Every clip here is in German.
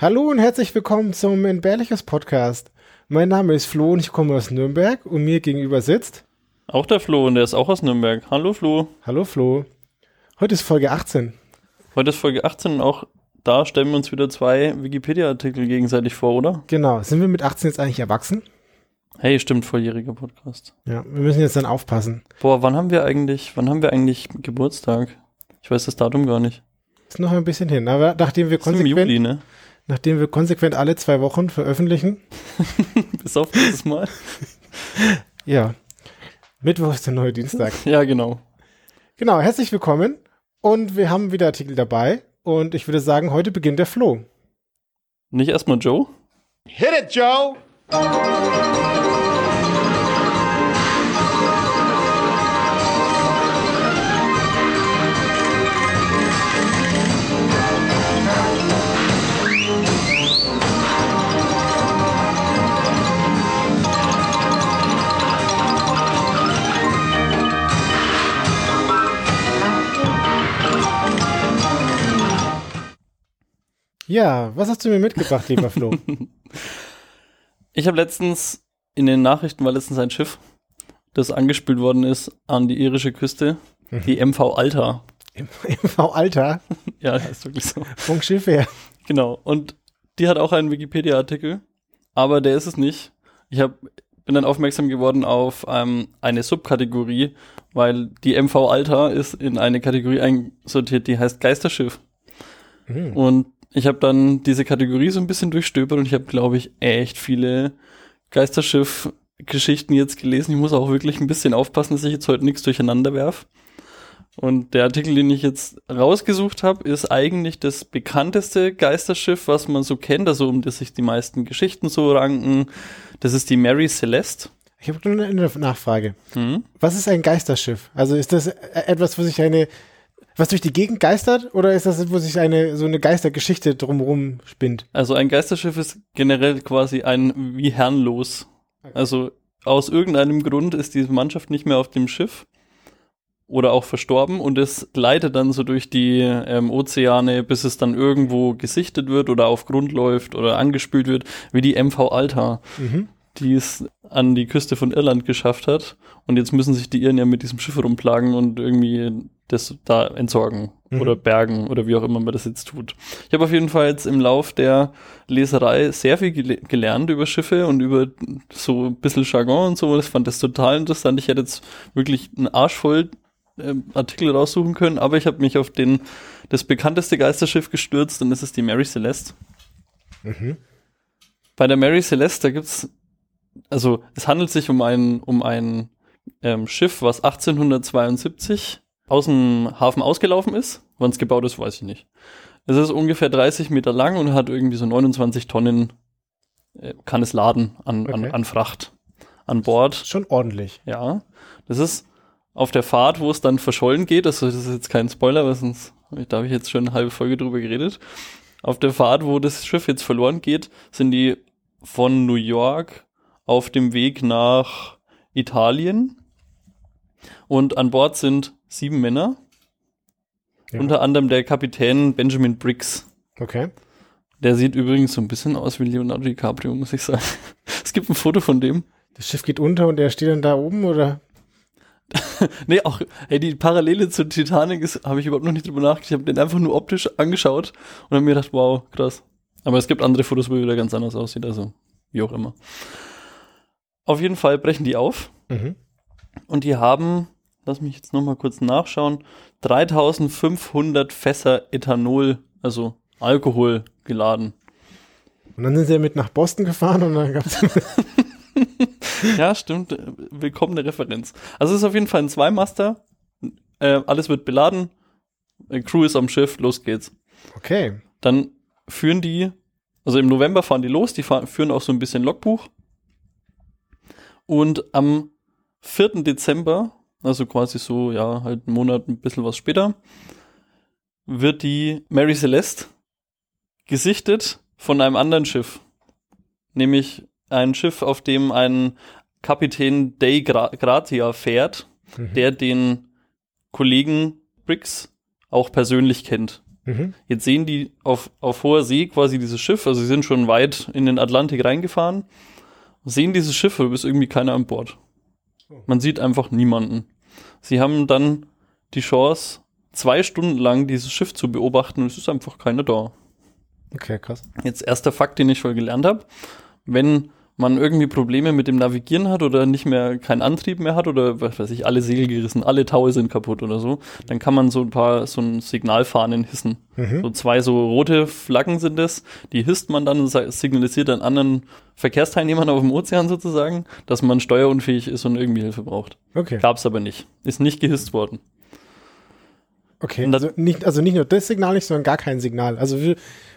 Hallo und herzlich willkommen zum Entbehrliches Podcast. Mein Name ist Flo und ich komme aus Nürnberg und mir gegenüber sitzt. Auch der Flo und der ist auch aus Nürnberg. Hallo Flo. Hallo Flo. Heute ist Folge 18. Heute ist Folge 18 und auch da stellen wir uns wieder zwei Wikipedia-Artikel gegenseitig vor, oder? Genau. Sind wir mit 18 jetzt eigentlich erwachsen? Hey, stimmt, volljähriger Podcast. Ja, wir müssen jetzt dann aufpassen. Boah, wann haben wir eigentlich, wann haben wir eigentlich Geburtstag? Ich weiß das Datum gar nicht. Ist noch ein bisschen hin, aber nachdem wir Ist im konsequent, Juli, ne? Nachdem wir konsequent alle zwei Wochen veröffentlichen, Bis auf dieses Mal. ja. Mittwoch ist der neue Dienstag. ja, genau. Genau, herzlich willkommen und wir haben wieder Artikel dabei und ich würde sagen, heute beginnt der Flo. Nicht erstmal Joe? Hit it, Joe! Ja, was hast du mir mitgebracht, lieber Flo? Ich habe letztens in den Nachrichten war letztens ein Schiff, das angespült worden ist an die irische Küste, die MV Alta. Im V-Alter Ja, heißt wirklich so. vom Schiff her. Genau. Und die hat auch einen Wikipedia-Artikel, aber der ist es nicht. Ich hab, bin dann aufmerksam geworden auf ähm, eine Subkategorie, weil die MV Alta ist in eine Kategorie einsortiert, die heißt Geisterschiff. Hm. Und ich habe dann diese Kategorie so ein bisschen durchstöbert und ich habe, glaube ich, echt viele Geisterschiff-Geschichten jetzt gelesen. Ich muss auch wirklich ein bisschen aufpassen, dass ich jetzt heute nichts durcheinander werf. Und der Artikel, den ich jetzt rausgesucht habe, ist eigentlich das bekannteste Geisterschiff, was man so kennt, also um das sich die meisten Geschichten so ranken. Das ist die Mary Celeste. Ich habe nur eine Nachfrage. Mhm. Was ist ein Geisterschiff? Also ist das äh, etwas, wo sich eine, was durch die Gegend geistert, oder ist das, wo sich eine so eine Geistergeschichte drumherum spinnt? Also ein Geisterschiff ist generell quasi ein wie herrenlos. Also aus irgendeinem Grund ist diese Mannschaft nicht mehr auf dem Schiff oder auch verstorben und es gleitet dann so durch die ähm, Ozeane, bis es dann irgendwo gesichtet wird oder auf Grund läuft oder angespült wird, wie die MV Alta, Mhm. die es an die Küste von Irland geschafft hat. Und jetzt müssen sich die Iren ja mit diesem Schiff rumplagen und irgendwie das da entsorgen Mhm. oder bergen oder wie auch immer man das jetzt tut. Ich habe auf jeden Fall jetzt im Lauf der Leserei sehr viel gele gelernt über Schiffe und über so ein bisschen Jargon und so. Das fand das total interessant. Ich hätte jetzt wirklich einen Arsch voll ähm, Artikel raussuchen können, aber ich habe mich auf den das bekannteste Geisterschiff gestürzt und das ist die Mary Celeste. Mhm. Bei der Mary Celeste, da gibt's, also es handelt sich um ein, um ein ähm, Schiff, was 1872 aus dem Hafen ausgelaufen ist. Wann es gebaut ist, weiß ich nicht. Es ist ungefähr 30 Meter lang und hat irgendwie so 29 Tonnen, äh, kann es laden an, an, Okay. an Fracht an Bord. Schon ordentlich. Ja, das ist auf der Fahrt, wo es dann verschollen geht. Also das ist jetzt kein Spoiler, weil sonst da habe ich jetzt schon eine halbe Folge drüber geredet. Auf der Fahrt, wo das Schiff jetzt verloren geht, sind die von New York auf dem Weg nach Italien. Und an Bord sind sieben Männer, Ja. unter anderem der Kapitän Benjamin Briggs. Okay. Der sieht übrigens so ein bisschen aus wie Leonardo DiCaprio, muss ich sagen. Es gibt ein Foto von dem. Das Schiff geht unter und er steht dann da oben, oder? Nee, auch, ey, die Parallele zur Titanic ist, habe ich überhaupt noch nicht drüber nachgedacht. Ich habe den einfach nur optisch angeschaut und habe mir gedacht, wow, krass. Aber es gibt andere Fotos, wo er wieder ganz anders aussieht, also wie auch immer. Auf jeden Fall brechen die auf Mhm. und die haben, lass mich jetzt nochmal kurz nachschauen, 3500 Fässer Ethanol, also Alkohol geladen. Und dann sind sie ja mit nach Boston gefahren und dann gab's Ja, stimmt. Willkommene Referenz. Also es ist auf jeden Fall ein Zweimaster. Äh, alles wird beladen. Äh, Crew ist am Schiff, los geht's. Okay. Dann führen die, also im November fahren die los, die fahren, führen auch so ein bisschen Logbuch. Und am 4. Dezember, also quasi so, ja, halt einen Monat, ein bisschen was später, wird die Mary Celeste gesichtet von einem anderen Schiff. Nämlich ein Schiff, auf dem ein Kapitän Dei Gra Gratia fährt, Mhm. der den Kollegen Briggs auch persönlich kennt. Mhm. Jetzt sehen die auf, auf hoher See quasi dieses Schiff, also sie sind schon weit in den Atlantik reingefahren, sehen dieses Schiff, aber ist irgendwie keiner an Bord. Man sieht einfach niemanden. Sie haben dann die Chance, zwei Stunden lang dieses Schiff zu beobachten und es ist einfach keiner da. Okay, krass. Jetzt erster Fakt, den ich voll gelernt habe. Wenn man irgendwie Probleme mit dem Navigieren hat oder nicht mehr keinen Antrieb mehr hat oder was weiß ich, alle Segel gerissen, alle Taue sind kaputt oder so, dann kann man so ein paar so ein Signalfahnen hissen. Mhm. So zwei so rote Flaggen sind es, die hisst man dann und signalisiert dann anderen Verkehrsteilnehmern auf dem Ozean sozusagen, dass man steuerunfähig ist und irgendwie Hilfe braucht. Okay. Gab's aber nicht. Ist nicht gehisst worden. Okay. Also nicht, also nicht nur das Signal nicht, sondern gar kein Signal. Also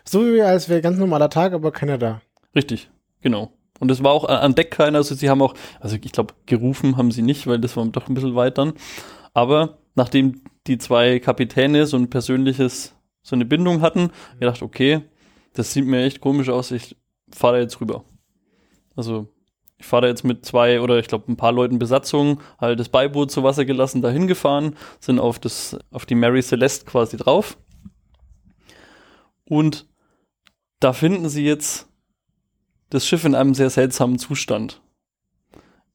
so wie als wäre ganz normaler Tag, aber keiner da. Richtig, genau. Und es war auch an- an Deck keiner, also sie haben auch, also ich glaube, gerufen haben sie nicht, weil das war doch ein bisschen weit dann. Aber nachdem die zwei Kapitäne so ein persönliches, so eine Bindung hatten, gedacht, okay, das sieht mir echt komisch aus, ich fahre jetzt rüber. Also ich fahre jetzt mit zwei oder ich glaube ein paar Leuten Besatzung, halt das Beiboot zu Wasser gelassen, dahin gefahren, sind auf das, auf die Mary Celeste quasi drauf. Und da finden sie jetzt das Schiff in einem sehr seltsamen Zustand.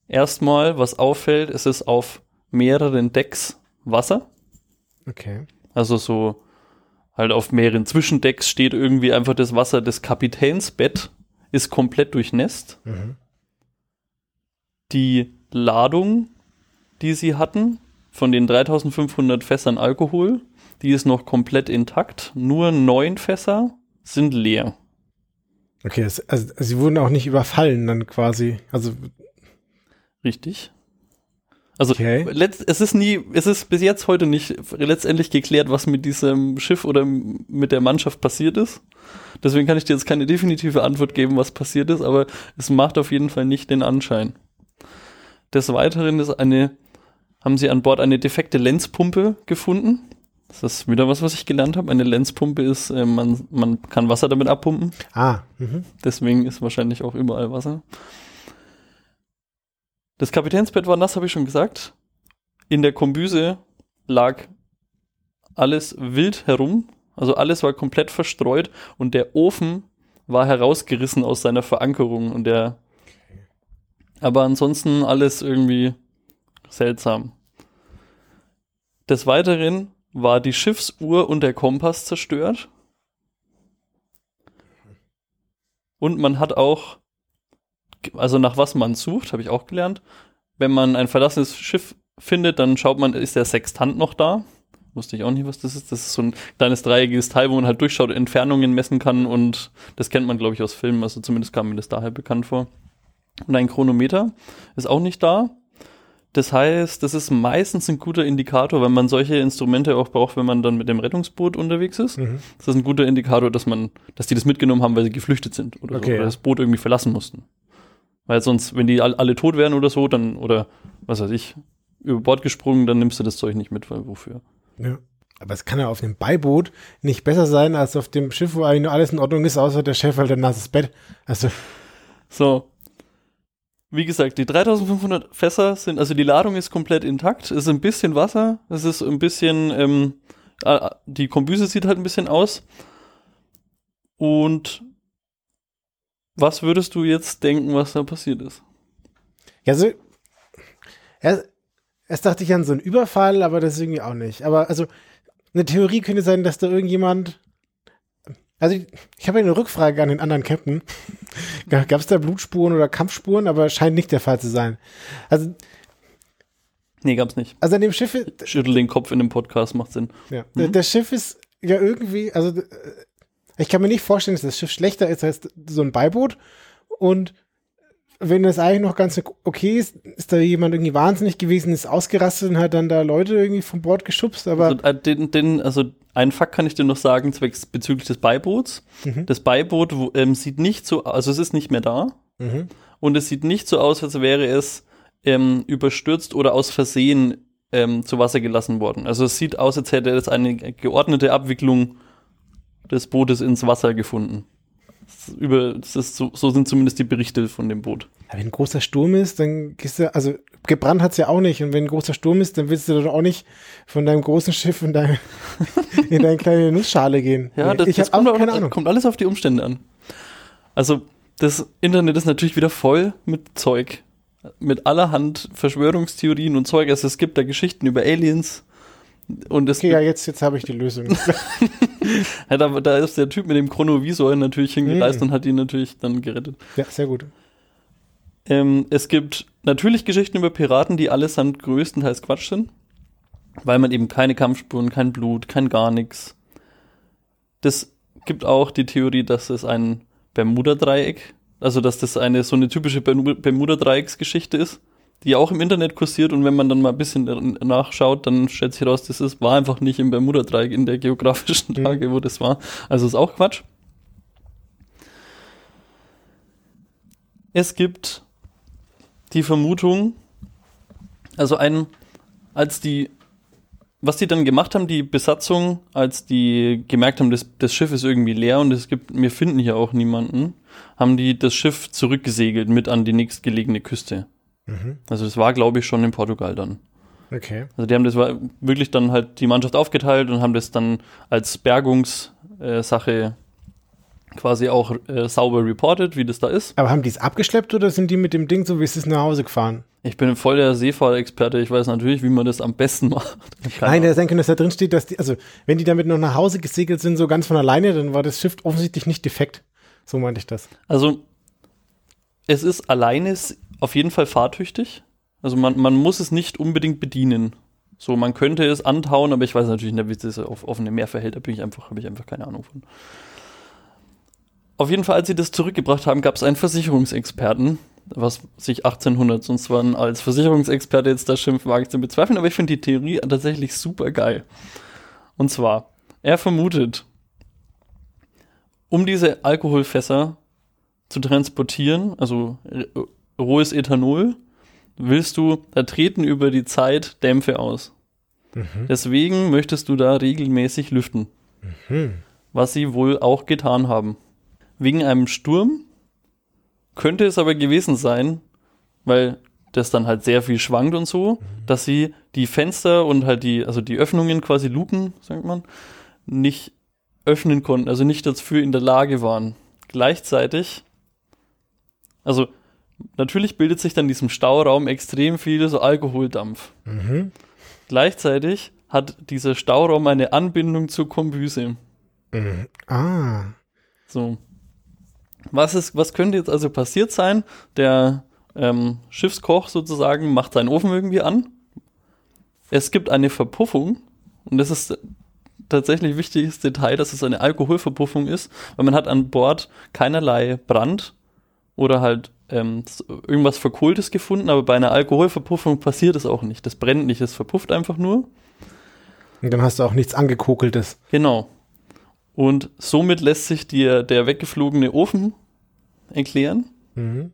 Erstmal, was auffällt, es ist auf mehreren Decks Wasser. Okay. Also so halt auf mehreren Zwischendecks steht irgendwie einfach das Wasser. Das Kapitänsbett ist komplett durchnässt. Mhm. Die Ladung, die sie hatten, von den 3500 Fässern Alkohol, die ist noch komplett intakt. Nur neun Fässer sind leer. Okay, das, also sie wurden auch nicht überfallen dann quasi. Also, Richtig. Also Okay. es ist nie, es ist bis jetzt heute nicht letztendlich geklärt, was mit diesem Schiff oder mit der Mannschaft passiert ist. Deswegen kann ich dir jetzt keine definitive Antwort geben, was passiert ist, aber es macht auf jeden Fall nicht den Anschein. Des Weiteren ist eine, haben sie an Bord eine defekte Lenzpumpe gefunden. Das ist wieder was, was ich gelernt habe. Eine Lenzpumpe ist, äh, man, man kann Wasser damit abpumpen. ah, mhm. Deswegen ist wahrscheinlich auch überall Wasser. Das Kapitänsbett war nass, habe ich schon gesagt. In der Kombüse lag alles wild herum. Also alles war komplett verstreut und der Ofen war herausgerissen aus seiner Verankerung und der. Aber ansonsten alles irgendwie seltsam. Des Weiteren war die Schiffsuhr und der Kompass zerstört. Und man hat auch, also nach was man sucht, habe ich auch gelernt. Wenn man ein verlassenes Schiff findet, dann schaut man, ist der Sextant noch da? Wusste ich auch nicht, was das ist. Das ist so ein kleines dreieckiges Teil, wo man halt durchschaut, Entfernungen messen kann und das kennt man, glaube ich, aus Filmen. Also zumindest kam mir das daher bekannt vor. Und ein Chronometer ist auch nicht da. Das heißt, das ist meistens ein guter Indikator, wenn man solche Instrumente auch braucht, wenn man dann mit dem Rettungsboot unterwegs ist. Mhm. Das ist ein guter Indikator, dass man, dass die das mitgenommen haben, weil sie geflüchtet sind oder, so, Okay, oder ja. das Boot irgendwie verlassen mussten. Weil sonst, wenn die all, alle tot wären oder so, dann, oder was weiß ich, über Bord gesprungen, dann nimmst du das Zeug nicht mit, weil wofür? Ja. Aber es kann ja auf einem Beiboot nicht besser sein als auf dem Schiff, wo eigentlich nur alles in Ordnung ist, außer der Chef halt ein nasses Bett. Also, So. Wie gesagt, die 3500 Fässer sind, also die Ladung ist komplett intakt. Es ist ein bisschen Wasser. Es ist ein bisschen, ähm, äh, die Kombüse sieht halt ein bisschen aus. Und was würdest du jetzt denken, was da passiert ist? ja, so. Erst, erst dachte ich an so einen Überfall, aber das ist irgendwie auch nicht. Aber also, eine Theorie könnte sein, dass da irgendjemand. Also, ich, ich habe eine Rückfrage an den anderen Captain. Gab es da Blutspuren oder Kampfspuren, aber scheint nicht der Fall zu sein. Also, Nee, gab's nicht. also an dem Schiff, Schüttel den Kopf in dem Podcast, macht Sinn. Ja. Der- Das Schiff ist ja irgendwie, also äh, ich kann mir nicht vorstellen, dass das Schiff schlechter ist als so ein Beiboot. Und wenn das eigentlich noch ganz okay ist, ist da jemand irgendwie wahnsinnig gewesen, ist ausgerastet und hat dann da Leute irgendwie vom Bord geschubst. Aber Also, äh, den, den, also einen Fakt kann ich dir noch sagen, zwecks bezüglich des Beiboots. Mhm. Das Beiboot wo, ähm, sieht nicht so, also es ist nicht mehr da. mhm. Und es sieht nicht so aus, als wäre es ähm, überstürzt oder aus Versehen ähm, zu Wasser gelassen worden. Also es sieht aus, als hätte es eine geordnete Abwicklung des Bootes ins Wasser gefunden. Über, das ist so, so sind zumindest die Berichte von dem Boot. Ja, wenn ein großer Sturm ist, dann gehst du, also gebrannt hat's ja auch nicht. Und wenn ein großer Sturm ist, dann willst du doch auch nicht von deinem großen Schiff in, dein, in deine kleine Nussschale gehen. Ja, das, ich das kommt, auch, keine Ahnung. kommt alles auf die Umstände an. Also, das Internet ist natürlich wieder voll mit Zeug. Mit allerhand Verschwörungstheorien und Zeug. Also, es gibt da Geschichten über Aliens. Und es Okay, ja, jetzt, jetzt habe ich die Lösung. ja, da, da ist der Typ mit dem Chronovisor natürlich hingereist Mhm. und hat ihn natürlich dann gerettet. ja, sehr gut. Ähm, es gibt natürlich Geschichten über Piraten, die allesamt größtenteils Quatsch sind, weil man eben keine Kampfspuren, kein Blut, kein gar nichts. Das gibt auch die Theorie, dass es ein Bermuda-Dreieck, also dass das eine so eine typische Bermu- Bermuda-Dreiecksgeschichte ist, die auch im Internet kursiert und wenn man dann mal ein bisschen nachschaut, dann stellt sich heraus, das ist, war einfach nicht im Bermuda-Dreieck in der geografischen Mhm. Lage, wo das war. Also ist auch Quatsch. Es gibt die Vermutung, also ein, als die, was die dann gemacht haben, die Besatzung, als die gemerkt haben, das, das Schiff ist irgendwie leer und es gibt, wir finden hier auch niemanden, haben die das Schiff zurückgesegelt mit an die nächstgelegene Küste. Mhm. Also das war, glaube ich, schon in Portugal dann. Okay. Also die haben das wirklich dann halt die Mannschaft aufgeteilt und haben das dann als Bergungssache quasi auch äh, sauber reported, wie das da ist. Aber haben die es abgeschleppt oder sind die mit dem Ding so wie es ist nach Hause gefahren? Ich bin voll der Seefahrerexperte. Ich weiß natürlich, wie man das am besten macht. Keine Nein, der können, dass da drin steht, dass die, also wenn die damit noch nach Hause gesegelt sind, so ganz von alleine, dann war das Schiff offensichtlich nicht defekt. So meinte ich das. Also, es ist alleine auf jeden Fall fahrtüchtig. Also, man, man muss es nicht unbedingt bedienen. So, man könnte es antauen, aber ich weiß natürlich nicht, wie es auf offene Meer verhält. Da bin ich einfach, habe ich einfach keine Ahnung von. Auf jeden Fall, als sie das zurückgebracht haben, gab es einen Versicherungsexperten, was sich 1800 sonst waren als Versicherungsexperte jetzt das Schimpf wage ich zu bezweifeln, aber ich finde die Theorie tatsächlich super geil. Und zwar, er vermutet, um diese Alkoholfässer zu transportieren, also äh, rohes Ethanol, willst du, da treten über die Zeit Dämpfe aus. Deswegen möchtest du da regelmäßig lüften. Was sie wohl auch getan haben. Wegen einem Sturm könnte es aber gewesen sein, weil das dann halt sehr viel schwankt und so, dass sie die Fenster und halt die, also die Öffnungen, quasi Luken, sagt man, nicht öffnen konnten, also nicht dafür in der Lage waren. Gleichzeitig, also natürlich bildet sich dann in diesem Stauraum extrem viel so Alkoholdampf. Mhm. Gleichzeitig hat dieser Stauraum eine Anbindung zur Kombüse. Mhm. Ah. So. Was, ist, was könnte jetzt also passiert sein? Der ähm, Schiffskoch sozusagen macht seinen Ofen irgendwie an. Es gibt eine Verpuffung. Und das ist tatsächlich wichtiges Detail, dass es eine Alkoholverpuffung ist, weil man hat an Bord keinerlei Brand oder halt ähm, irgendwas Verkohltes gefunden, aber bei einer Alkoholverpuffung passiert es auch nicht. Das brennt nicht, es verpufft einfach nur. Und dann hast du auch nichts angekokeltes. Genau. Und somit lässt sich dir der weggeflogene Ofen erklären. Mhm.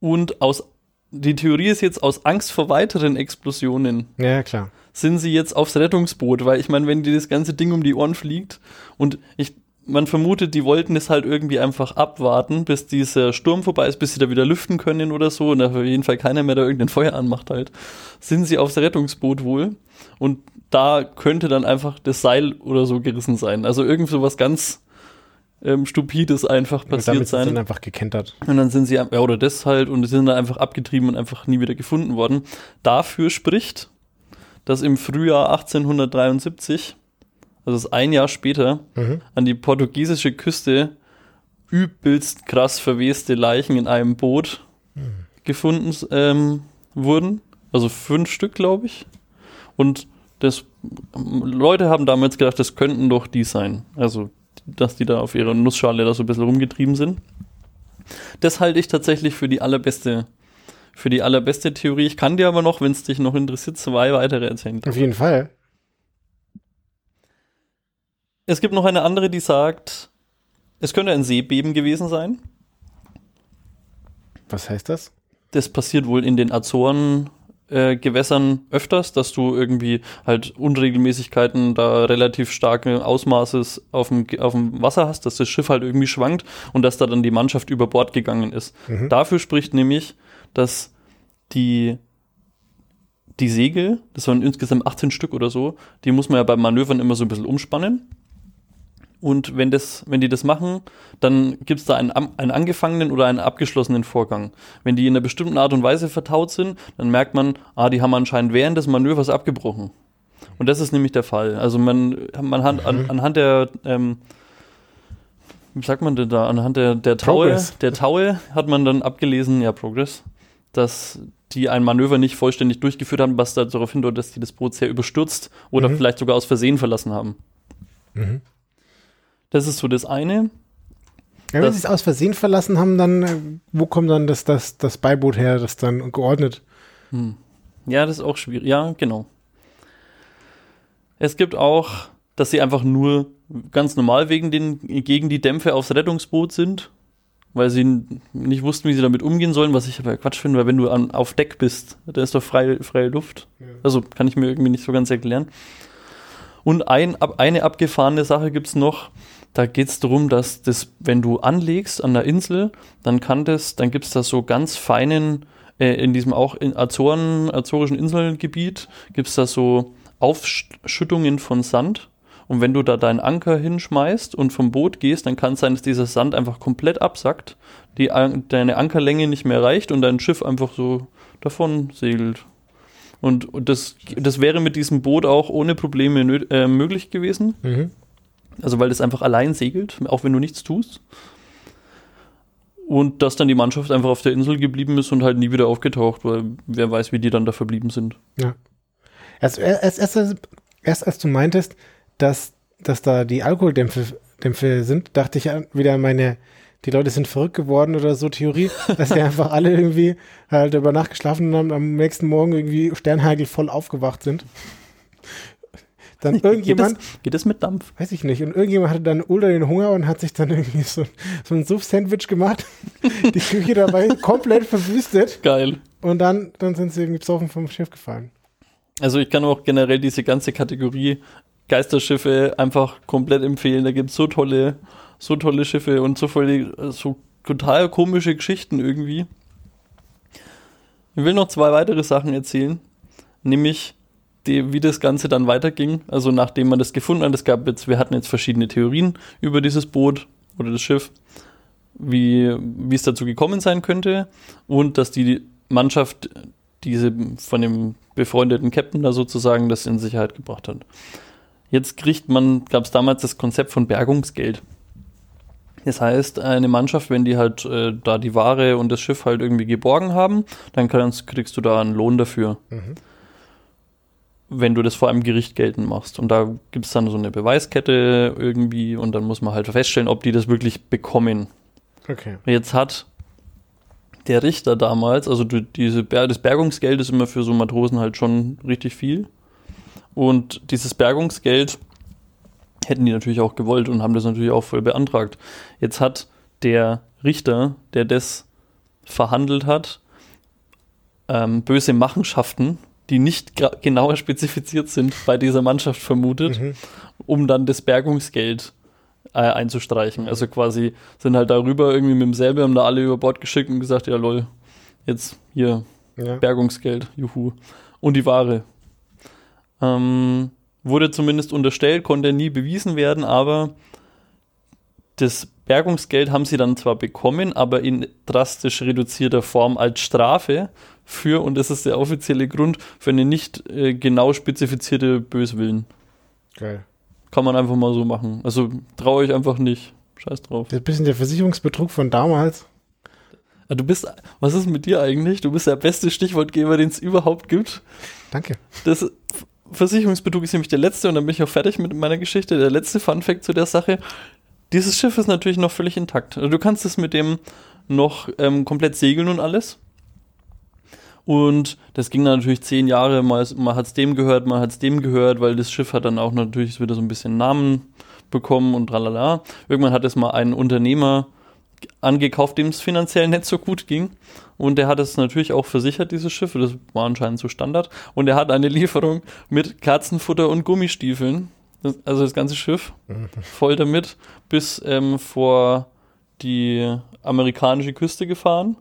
Und aus, die Theorie ist jetzt, aus Angst vor weiteren Explosionen ja, klar. sind sie jetzt aufs Rettungsboot, weil ich meine, wenn dir das ganze Ding um die Ohren fliegt und ich, man vermutet, die wollten es halt irgendwie einfach abwarten, bis dieser Sturm vorbei ist, bis sie da wieder lüften können oder so und auf jeden Fall keiner mehr da irgendein Feuer anmacht halt, sind sie aufs Rettungsboot wohl und da könnte dann einfach das Seil oder so gerissen sein. Also irgend so was ganz ähm, Stupides einfach Und passiert damit sind sie sein. dann einfach gekentert. Und dann sind sie, ja, oder das halt, und sie sind dann einfach abgetrieben und einfach nie wieder gefunden worden. Dafür spricht, dass im Frühjahr 1873, also ist ein Jahr später, Mhm. an die portugiesische Küste übelst krass verweste Leichen in einem Boot gefunden ähm, wurden. Also fünf Stück, glaube ich. Und das, Leute haben damals gedacht, das könnten doch die sein. Also, dass die da auf ihrer Nussschale da so ein bisschen rumgetrieben sind. Das halte ich tatsächlich für die allerbeste, für die allerbeste Theorie. Ich kann dir aber noch, wenn es dich noch interessiert, zwei weitere erzählen. Auf jeden Fall. Es gibt noch eine andere, die sagt, es könnte ein Seebeben gewesen sein. Was heißt das? Das passiert wohl in den Azoren äh, Gewässern öfters, dass du irgendwie halt Unregelmäßigkeiten da relativ starke Ausmaßes auf dem, auf dem Wasser hast, dass das Schiff halt irgendwie schwankt und dass da dann die Mannschaft über Bord gegangen ist. Mhm. Dafür spricht nämlich, dass die die Segel, das waren insgesamt 18 Stück oder so, die muss man ja beim Manövern immer so ein bisschen umspannen. Und wenn, das, wenn die das machen, dann gibt es da einen, einen angefangenen oder einen abgeschlossenen Vorgang. Wenn die in einer bestimmten Art und Weise vertaut sind, dann merkt man, ah, die haben anscheinend während des Manövers abgebrochen. Und das ist nämlich der Fall. Also man, man hat an, anhand der, ähm, wie sagt man denn da, anhand der, der Taue, Progress. der Taue hat man dann abgelesen, ja, Progress, dass die ein Manöver nicht vollständig durchgeführt haben, was darauf hindeutet, dass die das Boot sehr überstürzt oder Mhm. vielleicht sogar aus Versehen verlassen haben. Mhm. Das ist so das eine. Ja, wenn sie es aus Versehen verlassen haben, dann äh, wo kommt dann das, das, das Beiboot her, das dann geordnet? Ja, das ist auch schwierig. Ja, genau. Es gibt auch, dass sie einfach nur ganz normal wegen den, gegen die Dämpfe aufs Rettungsboot sind, weil sie nicht wussten, wie sie damit umgehen sollen, was ich aber Quatsch finde, weil wenn du an, auf Deck bist, da ist doch freie, freie Luft. Also kann ich mir irgendwie nicht so ganz erklären. Und ein, ab, eine abgefahrene Sache gibt es noch, da geht es darum, dass das, wenn du anlegst an der Insel, dann kann das, dann gibt es da so ganz feinen, äh, in diesem auch in Azoren, azorischen Inselgebiet, gibt es da so Aufschüttungen von Sand. Und wenn du da deinen Anker hinschmeißt und vom Boot gehst, dann kann es sein, dass dieser Sand einfach komplett absackt, die, An- deine Ankerlänge nicht mehr reicht und dein Schiff einfach so davon segelt. Und, und das, das wäre mit diesem Boot auch ohne Probleme äh, möglich gewesen. Mhm. Also weil das einfach allein segelt, auch wenn du nichts tust. Und dass dann die Mannschaft einfach auf der Insel geblieben ist und halt nie wieder aufgetaucht, weil wer weiß, wie die dann da verblieben sind. Ja. Erst, erst, erst, erst als du meintest, dass, dass da die Alkoholdämpfe Dämpfe sind, dachte ich wieder meine, die Leute sind verrückt geworden oder so Theorie, dass die einfach alle irgendwie halt über Nacht geschlafen haben, am nächsten Morgen irgendwie sternhagel voll aufgewacht sind. Dann Geht irgendjemand, das, geht das mit Dampf? weiß ich nicht, und irgendjemand hatte dann ultra den Hunger und hat sich dann irgendwie so, so ein Suff-Sandwich gemacht, die Küche dabei komplett verwüstet Geil. und dann, dann sind sie irgendwie besoffen vom Schiff gefallen. Also ich kann auch generell diese ganze Kategorie Geisterschiffe einfach komplett empfehlen. Da gibt es so tolle, so tolle Schiffe und so voll, so total komische Geschichten irgendwie. Ich will noch zwei weitere Sachen erzählen, nämlich die, wie das Ganze dann weiterging. Also nachdem man das gefunden hat, es gab jetzt, wir hatten jetzt verschiedene Theorien über dieses Boot oder das Schiff, wie, wie es dazu gekommen sein könnte und dass die Mannschaft diese von dem befreundeten Captain da sozusagen das in Sicherheit gebracht hat. Jetzt kriegt man, gab es damals das Konzept von Bergungsgeld. Das heißt, eine Mannschaft, wenn die halt äh, da die Ware und das Schiff halt irgendwie geborgen haben, dann kannst, kriegst du da einen Lohn dafür, Mhm. Wenn du das vor einem Gericht geltend machst. Und da gibt es dann so eine Beweiskette irgendwie und dann muss man halt feststellen, ob die das wirklich bekommen. Okay. Jetzt hat der Richter damals, also diese das Bergungsgeld ist immer für so Matrosen halt schon richtig viel. Und dieses Bergungsgeld hätten die natürlich auch gewollt und haben das natürlich auch voll beantragt. Jetzt hat der Richter, der das verhandelt hat, ähm, böse Machenschaften, die nicht genauer spezifiziert sind, bei dieser Mannschaft vermutet Mhm. um dann das Bergungsgeld äh, einzustreichen. Also quasi sind halt darüber irgendwie mit demselben, haben da alle über Bord geschickt und gesagt, ja lol, jetzt hier Ja. Bergungsgeld, juhu. Und die Ware. Ähm, wurde zumindest unterstellt, konnte nie bewiesen werden, aber das Bergungsgeld haben sie dann zwar bekommen, aber in drastisch reduzierter Form als Strafe für, und das ist der offizielle Grund, für eine nicht äh, genau spezifizierte Böswillen. Geil. Kann man einfach mal so machen. Also traue ich einfach nicht. Scheiß drauf. Das ist ein bisschen der Versicherungsbetrug von damals. Ah, Du bist, was ist mit dir eigentlich? Du bist der beste Stichwortgeber, den es überhaupt gibt. Danke. Das Versicherungsbetrug ist nämlich der letzte und dann bin ich auch fertig mit meiner Geschichte. Der letzte Fun Fact zu der Sache. Dieses Schiff ist natürlich noch völlig intakt. Also du kannst es mit dem noch ähm, komplett segeln und alles. Und das ging dann natürlich zehn Jahre, mal, mal hat es dem gehört, mal hat es dem gehört, weil das Schiff hat dann auch natürlich wieder so ein bisschen Namen bekommen und tralala. Irgendwann hat es mal ein Unternehmer angekauft, dem es finanziell nicht so gut ging. Und er hat es natürlich auch versichert, dieses Schiff. Das war anscheinend so Standard. Und er hat eine Lieferung mit Katzenfutter und Gummistiefeln. Das, also das ganze Schiff voll damit bis ähm, vor die amerikanische Küste gefahren.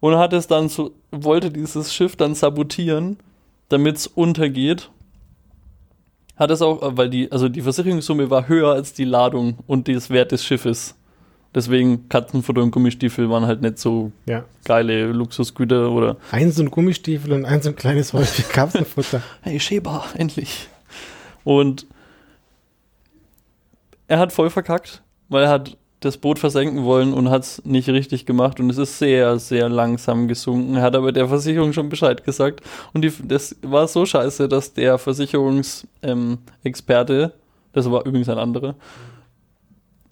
Und hat es dann so, wollte dieses Schiff dann sabotieren, damit es untergeht. Hat es auch, weil die, also die Versicherungssumme war höher als die Ladung und das Wert des Schiffes. Deswegen Katzenfutter und Gummistiefel waren halt nicht so Ja. geile Luxusgüter oder Ein so ein Gummistiefel und ein so ein kleines Häufchen Katzenfutter. hey Sheba, endlich. Und er hat voll verkackt, weil er hat das Boot versenken wollen und hat es nicht richtig gemacht und es ist sehr, sehr langsam gesunken. Er hat aber der Versicherung schon Bescheid gesagt und die, das war so scheiße, dass der Versicherungsexperte, ähm, das war übrigens ein anderer,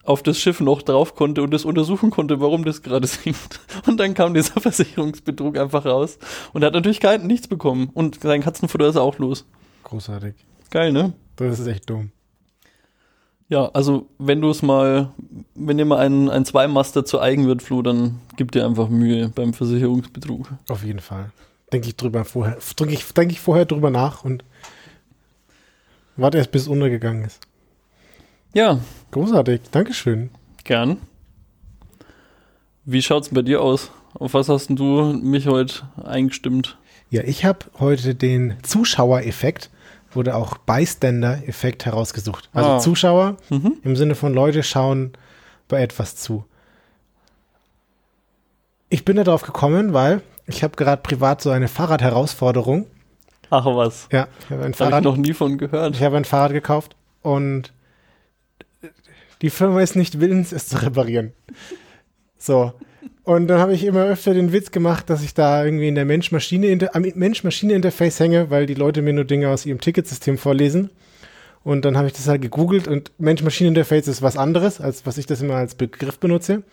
auf das Schiff noch drauf konnte und es untersuchen konnte, warum das gerade sinkt. Und dann kam dieser Versicherungsbetrug einfach raus und er hat natürlich kein, nichts bekommen und sein Katzenfutter ist auch los. Großartig. Geil, ne? Das ist echt dumm. Ja, also wenn du es mal, wenn dir mal ein, ein Zweimaster zu eigen wird, Flo, dann gib dir einfach Mühe beim Versicherungsbetrug. Auf jeden Fall. Denke ich drüber vorher, denke ich, denke ich vorher drüber nach und warte erst bis es untergegangen ist. Ja, Großartig. Dankeschön. gern. Wie schaut's bei dir aus? Auf was hast du mich heute eingestimmt? Ja, ich habe heute den Zuschauereffekt oder auch Bystander-Effekt herausgesucht. Also Ah. Zuschauer Mhm. im Sinne von Leute schauen bei etwas zu. Ich bin darauf gekommen, weil ich habe gerade privat so eine Fahrradherausforderung. Ach was, Ja, ich habe ein Fahrrad ich noch nie von gehört. Ich habe ein Fahrrad gekauft und die Firma ist nicht willens, es zu reparieren. So. Und dann habe ich immer öfter den Witz gemacht, dass ich da irgendwie in der Mensch-Maschine- am Mensch-Maschine-Interface hänge, weil die Leute mir nur Dinge aus ihrem Ticketsystem vorlesen. Und dann habe ich das halt gegoogelt und Mensch-Maschine-Interface ist was anderes, als was ich das immer als Begriff benutze.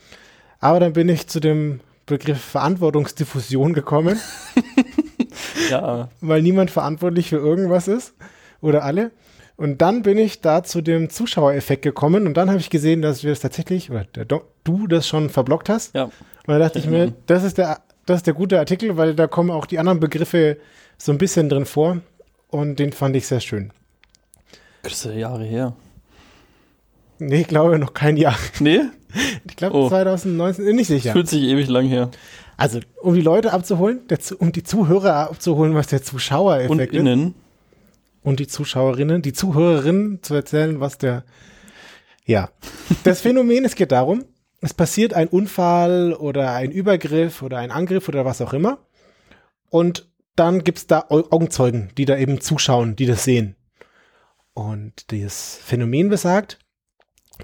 Aber dann bin ich zu dem Begriff Verantwortungsdiffusion gekommen Ja, weil niemand verantwortlich für irgendwas ist oder alle. Und dann bin ich da zu dem Zuschauereffekt gekommen und dann habe ich gesehen, dass wir das tatsächlich, oder der du das schon verblockt hast. ja. Und da dachte ich mir, Mhm. das ist, der, das ist der gute Artikel, weil da kommen auch die anderen Begriffe so ein bisschen drin vor und den fand ich sehr schön. Das ist ja Jahre her. Nee, ich glaube noch kein Jahr. Nee, Ich glaube Oh. 2019, äh, nicht sicher. fühlt sich ewig lang her. Also, um die Leute abzuholen, der, um die Zuhörer abzuholen, was der Und Zuschauereffekt ist. innen. und die Zuschauerinnen, die Zuhörerinnen zu erzählen, was der. Ja. Das Phänomen, es geht darum, es passiert ein Unfall oder ein Übergriff oder ein Angriff oder was auch immer. Und dann gibt's da Au- Augenzeugen, die da eben zuschauen, die das sehen. Und das Phänomen besagt,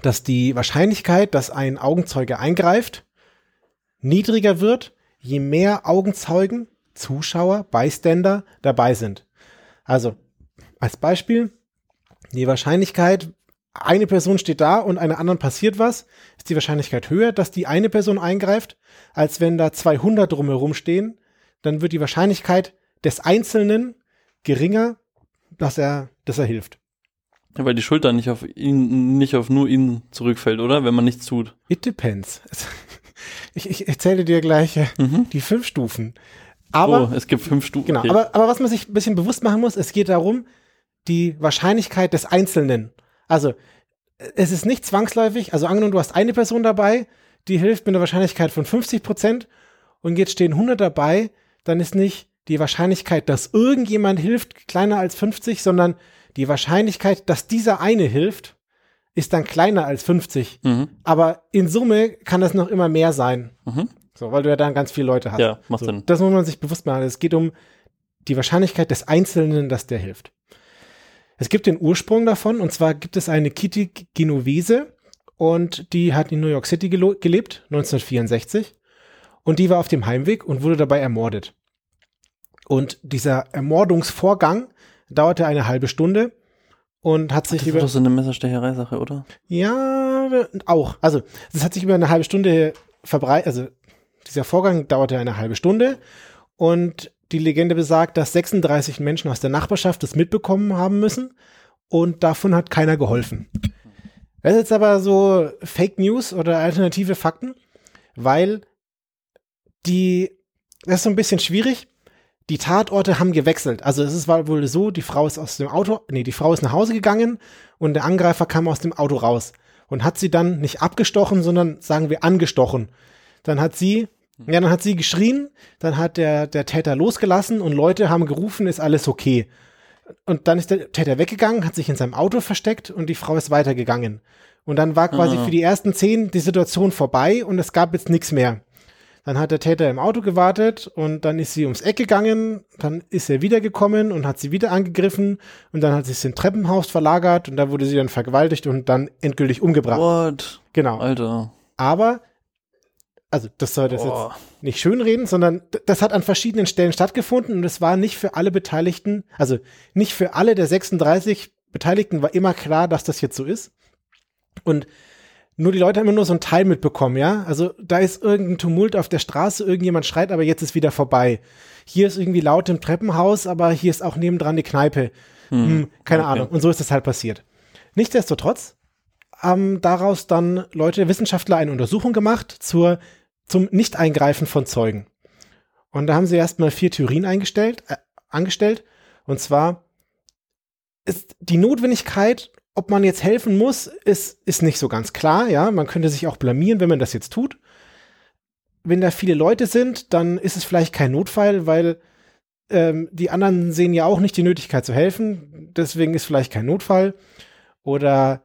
dass die Wahrscheinlichkeit, dass ein Augenzeuge eingreift, niedriger wird, je mehr Augenzeugen, Zuschauer, Bystander dabei sind. Also, als Beispiel, die Wahrscheinlichkeit, eine Person steht da und einer anderen passiert was, ist die Wahrscheinlichkeit höher, dass die eine Person eingreift, als wenn da 200 drumherum stehen. Dann wird die Wahrscheinlichkeit des Einzelnen geringer, dass er, dass er hilft. Ja, weil die Schuld dann nicht auf ihn, nicht auf nur ihn zurückfällt, oder? Wenn man nichts tut. It depends. Ich, ich erzähle dir gleich äh, Mhm. die fünf Stufen. Aber oh, es gibt fünf Stufen. Genau, Okay. aber, aber was man sich ein bisschen bewusst machen muss, es geht darum, die Wahrscheinlichkeit des Einzelnen. Also, es ist nicht zwangsläufig, also angenommen, du hast eine Person dabei, die hilft mit einer Wahrscheinlichkeit von 50 Prozent und jetzt stehen 100 dabei, dann ist nicht die Wahrscheinlichkeit, dass irgendjemand hilft, kleiner als 50, sondern die Wahrscheinlichkeit, dass dieser eine hilft, ist dann kleiner als 50. mhm. Aber in Summe kann das noch immer mehr sein. Mhm. So, weil du ja dann ganz viele Leute hast. Ja, macht so, Sinn. Das muss man sich bewusst machen. Es geht um die Wahrscheinlichkeit des Einzelnen, dass der hilft. Es gibt den Ursprung davon, und zwar gibt es eine Kitty Genovese, und die hat in New York City gelebt, 1964, und die war auf dem Heimweg und wurde dabei ermordet. Und dieser Ermordungsvorgang dauerte eine halbe Stunde und hat sich Das über ist doch so eine Messerstecherei-Sache, oder? ja, auch. Also, das hat sich über eine halbe Stunde verbreitet. Also, dieser Vorgang dauerte eine halbe Stunde und die Legende besagt, dass 36 Menschen aus der Nachbarschaft das mitbekommen haben müssen und davon hat keiner geholfen. Das ist jetzt aber so Fake News oder alternative Fakten. weil die, das ist so ein bisschen schwierig. Die Tatorte haben gewechselt. Also es ist wohl so, die Frau ist aus dem Auto, nee, die Frau ist nach Hause gegangen und der Angreifer kam aus dem Auto raus und hat sie dann nicht abgestochen, sondern sagen wir angestochen. Dann hat sie, ja, dann hat sie geschrien, dann hat der, der Täter losgelassen und Leute haben gerufen, ist alles okay. Und dann ist der Täter weggegangen, hat sich in seinem Auto versteckt und die Frau ist weitergegangen. Und dann war quasi Ah. für die ersten zehn die Situation vorbei und es gab jetzt nichts mehr. Dann hat der Täter im Auto gewartet und dann ist sie ums Eck gegangen, dann ist er wiedergekommen und hat sie wieder angegriffen und dann hat sie sich in Treppenhaus verlagert und da wurde sie dann vergewaltigt und dann endgültig umgebracht. What? Genau. Alter. Aber, also das soll das Boah. jetzt nicht schönreden, sondern das hat an verschiedenen Stellen stattgefunden und es war nicht für alle Beteiligten, also nicht für alle der 36 Beteiligten war immer klar, dass das jetzt so ist. Und nur die Leute haben immer nur so einen Teil mitbekommen, ja. Also da ist irgendein Tumult auf der Straße, irgendjemand schreit, aber jetzt ist wieder vorbei. Hier ist irgendwie laut im Treppenhaus, aber hier ist auch nebendran die Kneipe. Hm, keine okay. Ahnung. Und so ist das halt passiert. Nichtsdestotrotz haben daraus dann Leute, Wissenschaftler eine Untersuchung gemacht zur, zum Nicht-Eingreifen von Zeugen. Und da haben sie erstmal vier Theorien eingestellt, äh, angestellt. Und zwar ist die Notwendigkeit, ob man jetzt helfen muss, ist, ist nicht so ganz klar. Ja, man könnte sich auch blamieren, wenn man das jetzt tut. Wenn da viele Leute sind, dann ist es vielleicht kein Notfall, weil ähm, die anderen sehen ja auch nicht die Nötigkeit zu helfen. Deswegen ist vielleicht kein Notfall. Oder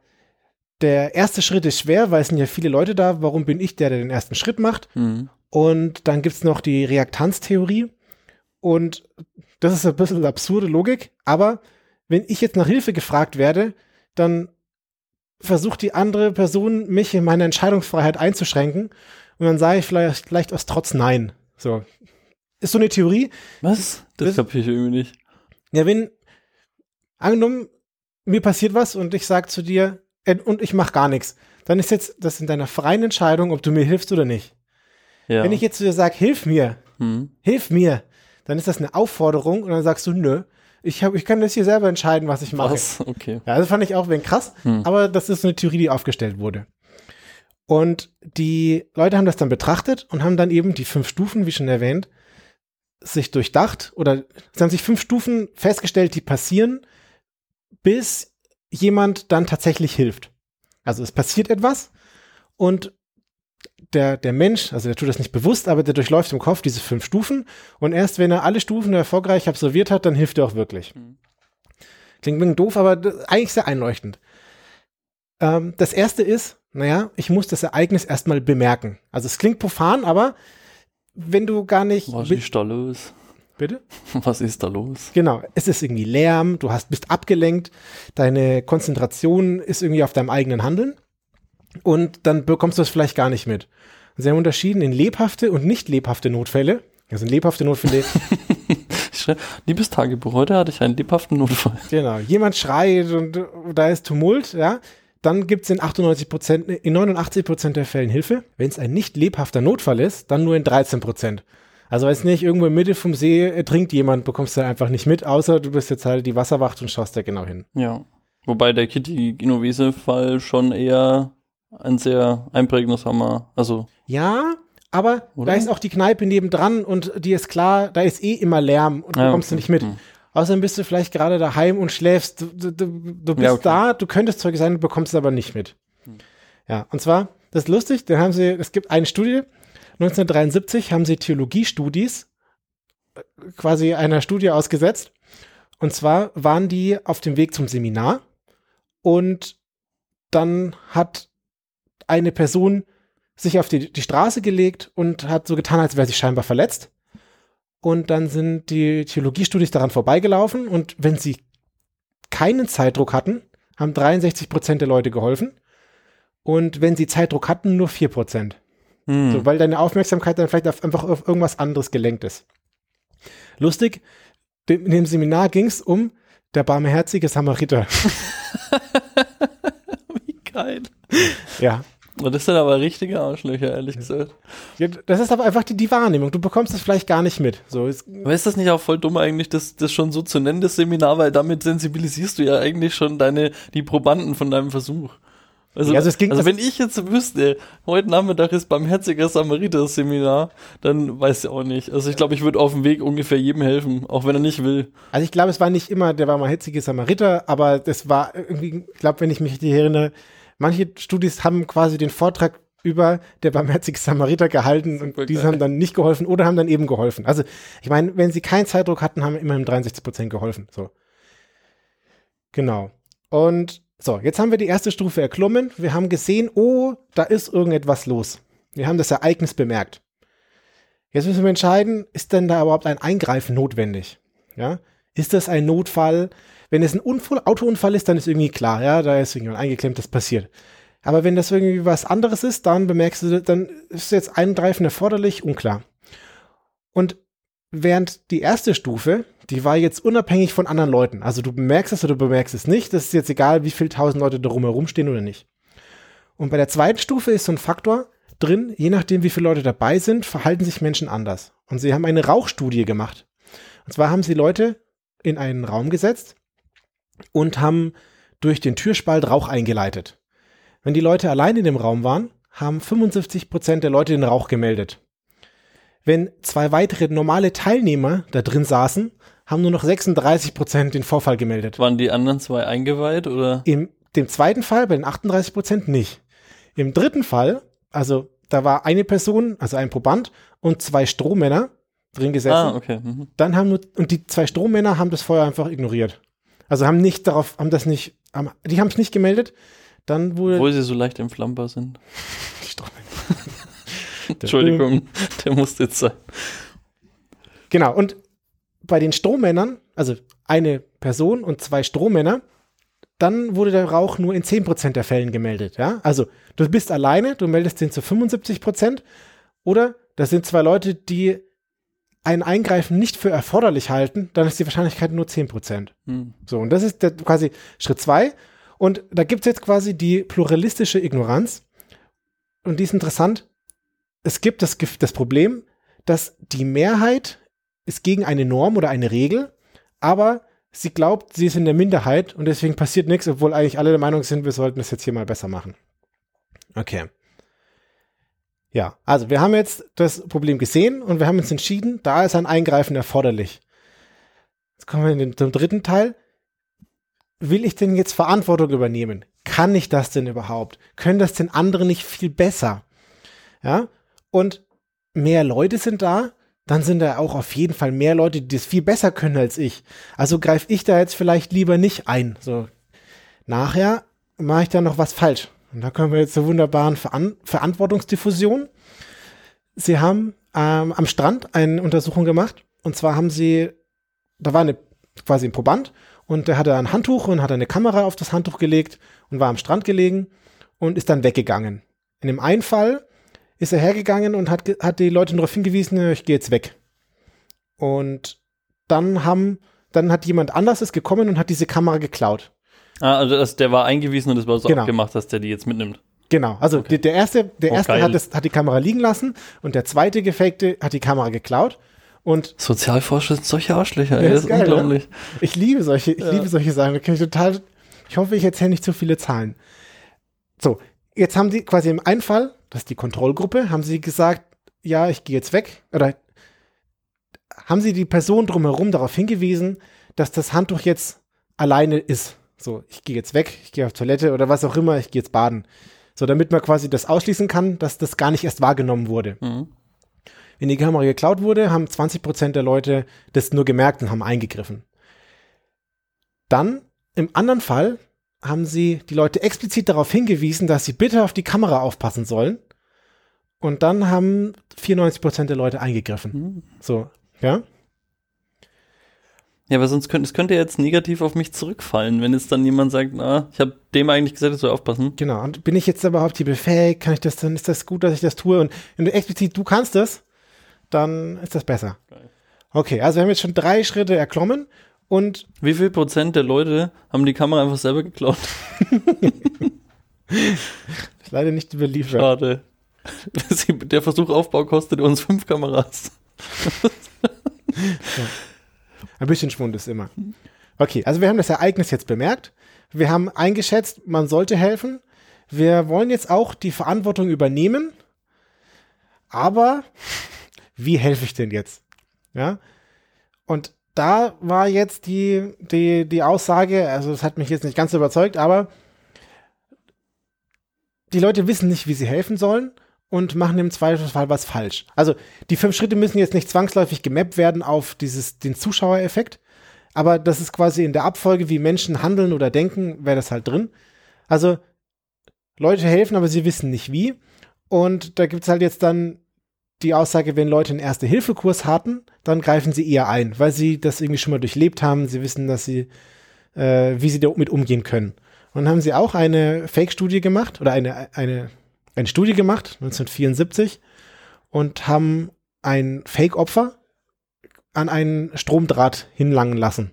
der erste Schritt ist schwer, weil es sind ja viele Leute da. Warum bin ich der, der den ersten Schritt macht? Hm. Und dann gibt's noch die Reaktanztheorie. Und das ist ein bisschen absurde Logik. Aber wenn ich jetzt nach Hilfe gefragt werde, dann versucht die andere Person, mich in meiner Entscheidungsfreiheit einzuschränken. Und dann sage ich vielleicht, vielleicht aus Trotz Nein. So. Ist so eine Theorie. Was? Das kapiere ich irgendwie nicht. Ja, wenn, angenommen, mir passiert was und ich sag zu dir, und ich mach gar nichts, dann ist jetzt das in deiner freien Entscheidung, ob du mir hilfst oder nicht. Ja. Wenn ich jetzt zu dir sage, hilf mir, hm. hilf mir, dann ist das eine Aufforderung und dann sagst du, nö, ich, hab, ich kann das hier selber entscheiden, was ich mache. Was? Okay. Ja, das fand ich auch ein krass, Hm. aber das ist eine Theorie, die aufgestellt wurde. Und die Leute haben das dann betrachtet und haben dann eben die fünf Stufen, wie schon erwähnt, sich durchdacht oder sie haben sich fünf Stufen festgestellt, die passieren, bis jemand dann tatsächlich hilft. Also es passiert etwas und der, der Mensch, also der tut das nicht bewusst, aber der durchläuft im Kopf diese fünf Stufen und erst wenn er alle Stufen erfolgreich absolviert hat, dann hilft er auch wirklich. Mhm. Klingt ein bisschen doof, aber eigentlich sehr einleuchtend. Ähm, das erste ist, naja, ich muss das Ereignis erstmal bemerken. Also es klingt profan, aber wenn du gar nicht. Was ist da los? Bitte? Was ist da los? Genau, es ist irgendwie Lärm, du hast, bist abgelenkt, deine Konzentration ist irgendwie auf deinem eigenen Handeln und dann bekommst du es vielleicht gar nicht mit. Sie haben unterschieden in lebhafte und nicht lebhafte Notfälle. Also lebhafte Notfälle, liebes Tagebuch, heute hatte ich einen lebhaften Notfall. genau, jemand schreit und da ist Tumult, ja, dann gibt es in 98 Prozent, in 89 Prozent der Fällen Hilfe. Wenn es ein nicht lebhafter Notfall ist, dann nur in 13 Prozent. Also weiß nicht, irgendwo in Mitte vom See ertrinkt jemand, bekommst du einfach nicht mit, außer du bist jetzt halt die Wasserwacht und schaust da genau hin. Ja. Wobei der Kitty Genovese-Fall schon eher ein sehr einprägendes Hammer. Also, Ja, aber Oder? da ist auch die Kneipe nebendran und dir ist klar, da ist eh immer Lärm und Ja, bekommst du okay. nicht mit. Hm. Außerdem bist du vielleicht gerade daheim und schläfst. Du, du, du, du bist Ja, okay. da, du könntest Zeug sein, du bekommst es aber nicht mit. Ja, und zwar, das ist lustig, dann haben sie, es gibt eine Studie, 1973 haben sie Theologiestudis äh, quasi einer Studie ausgesetzt. Und zwar waren die auf dem Weg zum Seminar und dann hat eine Person sich auf die, die Straße gelegt und hat so getan, als wäre sie scheinbar verletzt. Und dann sind die Theologiestudis daran vorbeigelaufen und wenn sie keinen Zeitdruck hatten, haben 63 Prozent der Leute geholfen. Und wenn sie Zeitdruck hatten, nur 4 Prozent. Hm. So, weil deine Aufmerksamkeit dann vielleicht auf, einfach auf irgendwas anderes gelenkt ist. Lustig, in dem Seminar ging es um der barmherzige Samariter. wie geil. ja. Und das sind aber richtige Arschlöcher, ehrlich gesagt. ja. Das ist aber einfach die, die Wahrnehmung. Du bekommst es vielleicht gar nicht mit. So, es, Aber ist das nicht auch voll dumm eigentlich, das, das schon so zu nennen, das Seminar, weil damit sensibilisierst du ja eigentlich schon deine, die Probanden von deinem Versuch. Also, Ja, also es ging- also wenn ich jetzt wüsste, heute Nachmittag ist barmherziger Samariter-Seminar, dann weiß ich auch nicht. Also ich glaube, ich würde auf dem Weg ungefähr jedem helfen, auch wenn er nicht will. Also ich glaube, es war nicht immer, der war mal hitzige Samariter, aber das war irgendwie, ich glaube, wenn ich mich richtig erinnere, manche Studis haben quasi den Vortrag über der barmherzige Samariter gehalten und Super diese haben dann nicht geholfen oder haben dann eben geholfen. Also ich meine, wenn sie keinen Zeitdruck hatten, haben immerhin 63 Prozent geholfen. So. Genau. Und so, jetzt haben wir die erste Stufe erklommen. Wir haben gesehen, oh, da ist irgendetwas los. Wir haben das Ereignis bemerkt. Jetzt müssen wir entscheiden, ist denn da überhaupt ein Eingreifen notwendig? Ja? Ist das ein Notfall? Wenn es ein Unfall, Autounfall ist, dann ist irgendwie klar, ja, da ist irgendjemand eingeklemmt, das passiert. Aber wenn das irgendwie was anderes ist, dann bemerkst du, dann ist jetzt Eingreifen erforderlich, unklar. Und während die erste Stufe, die war jetzt unabhängig von anderen Leuten. Also du bemerkst es oder du bemerkst es nicht. Das ist jetzt egal, wie viele tausend Leute da rumherum stehen oder nicht. Und bei der zweiten Stufe ist so ein Faktor drin, je nachdem, wie viele Leute dabei sind, verhalten sich Menschen anders. Und sie haben eine Rauchstudie gemacht. Und zwar haben sie Leute in einen Raum gesetzt und haben durch den Türspalt Rauch eingeleitet. Wenn die Leute allein in dem Raum waren, haben 75 Prozent der Leute den Rauch gemeldet. Wenn zwei weitere normale Teilnehmer da drin saßen, haben nur noch 36 Prozent den Vorfall gemeldet. Waren die anderen zwei eingeweiht oder? Im dem zweiten Fall, bei den 38 Prozent nicht. Im dritten Fall, also da war eine Person, also ein Proband und zwei Strohmänner drin gesessen. Ah, okay. Mhm. Dann haben nur, und die zwei Strohmänner haben das Feuer einfach ignoriert. Also haben nicht darauf, haben das nicht, haben, die haben es nicht gemeldet. Dann wurde Obwohl sie so leicht entflammbar sind. die Strohmänner. Entschuldigung, der musste jetzt sein. Genau, und bei den Strohmännern, also eine Person und zwei Strohmänner, dann wurde der Rauch nur in 10% der Fällen gemeldet. Ja? Also du bist alleine, du meldest den zu 75% oder das sind zwei Leute, die ein Eingreifen nicht für erforderlich halten, dann ist die Wahrscheinlichkeit nur 10%. Hm. So, und das ist der, quasi Schritt zwei. Und da gibt es jetzt quasi die pluralistische Ignoranz. Und die ist interessant. Es gibt das, das Problem, dass die Mehrheit ist gegen eine Norm oder eine Regel, aber sie glaubt, sie ist in der Minderheit und deswegen passiert nichts, obwohl eigentlich alle der Meinung sind, wir sollten das jetzt hier mal besser machen. Okay. Ja, also wir haben jetzt das Problem gesehen und wir haben uns entschieden, da ist ein Eingreifen erforderlich. Jetzt kommen wir in den, zum dritten Teil. Will ich denn jetzt Verantwortung übernehmen? Kann ich das denn überhaupt? Können das denn andere nicht viel besser? Ja, und mehr Leute sind da, dann sind da auch auf jeden Fall mehr Leute, die das viel besser können als ich. Also greife ich da jetzt vielleicht lieber nicht ein. So, nachher mache ich da noch was falsch. Und da kommen wir jetzt zur wunderbaren Veran Verantwortungsdiffusion. Sie haben ähm, am Strand eine Untersuchung gemacht. Und zwar haben sie, da war eine, quasi ein Proband und der hatte ein Handtuch und hat eine Kamera auf das Handtuch gelegt und war am Strand gelegen und ist dann weggegangen. In dem einen Fall ist er hergegangen und hat, hat die Leute darauf hingewiesen, "Ja, ich gehe jetzt weg. Und dann haben, dann hat jemand anderes ist gekommen und hat diese Kamera geklaut. Ah, also das, der war eingewiesen und es war so Genau. abgemacht, dass der die jetzt mitnimmt. Genau, also der, der erste, der Oh, erste geil. hat, das, hat die Kamera liegen lassen und der zweite Gefakte hat die Kamera geklaut. Und Sozialforscher sind solche Arschlöcher, ey, Ja, das ist geil, unglaublich. ich liebe solche, ich liebe solche Sachen. Ich total, ich hoffe, ich erzähle nicht zu viele Zahlen. So, jetzt haben die quasi im einen Fall, das ist die Kontrollgruppe, haben sie gesagt, ja, ich gehe jetzt weg. Oder haben sie die Person drumherum darauf hingewiesen, dass das Handtuch jetzt alleine ist. So, ich gehe jetzt weg, ich gehe auf Toilette oder was auch immer, ich gehe jetzt baden. So, damit man quasi das ausschließen kann, dass das gar nicht erst wahrgenommen wurde. Mhm. Wenn die Kamera geklaut wurde, haben 20% der Leute das nur gemerkt und haben eingegriffen. Dann, im anderen Fall, haben sie die Leute explizit darauf hingewiesen, dass sie bitte auf die Kamera aufpassen sollen. Und dann haben 94% der Leute eingegriffen. Mhm. So, ja? Ja, aber sonst könnte es könnte jetzt negativ auf mich zurückfallen, wenn jetzt dann jemand sagt, na, ich habe dem eigentlich gesagt, er soll aufpassen. Genau. Und bin ich jetzt überhaupt hier befähigt? Kann ich das dann, ist das gut, dass ich das tue? Und wenn du explizit du kannst das, dann ist das besser. Geil. Okay, also wir haben jetzt schon drei Schritte erklommen und Wie viel Prozent der Leute haben die Kamera einfach selber geklaut? ist leider nicht überliefert. Schade. Der Versuchaufbau kostet uns fünf Kameras. Ein bisschen Schwund ist immer. Okay, also wir haben das Ereignis jetzt bemerkt. Wir haben eingeschätzt, man sollte helfen. wir wollen jetzt auch die Verantwortung übernehmen, aber wie helfe ich denn jetzt? Ja. Und da war jetzt die, die, die Aussage, also das hat mich jetzt nicht ganz überzeugt, aber die Leute wissen nicht, wie sie helfen sollen und machen im Zweifelsfall was falsch. Also die fünf Schritte müssen jetzt nicht zwangsläufig gemappt werden auf dieses, den Zuschauereffekt, aber das ist quasi in der Abfolge, wie Menschen handeln oder denken, wäre das halt drin. Also Leute helfen, aber sie wissen nicht wie. Und da gibt es halt jetzt dann die Aussage, wenn Leute einen Erste-Hilfe-Kurs hatten, dann greifen sie eher ein, weil sie das irgendwie schon mal durchlebt haben. Sie wissen, dass sie, äh, wie sie damit umgehen können. Und dann haben sie auch eine Fake-Studie gemacht oder eine, eine, eine Studie gemacht, 1974, und haben ein Fake-Opfer an einen Stromdraht hinlangen lassen.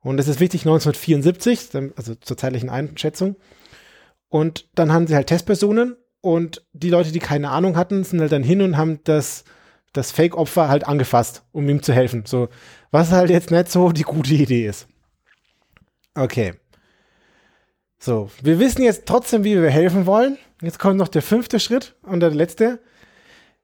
Und das ist wichtig, 1974, also zur zeitlichen Einschätzung. Und dann haben sie halt Testpersonen und die Leute, die keine Ahnung hatten, sind halt dann hin und haben das, das Fake-Opfer halt angefasst, um ihm zu helfen. So, was halt jetzt nicht so die gute Idee ist. Okay. So, wir wissen jetzt trotzdem, wie wir helfen wollen. Jetzt kommt noch der fünfte Schritt und der letzte.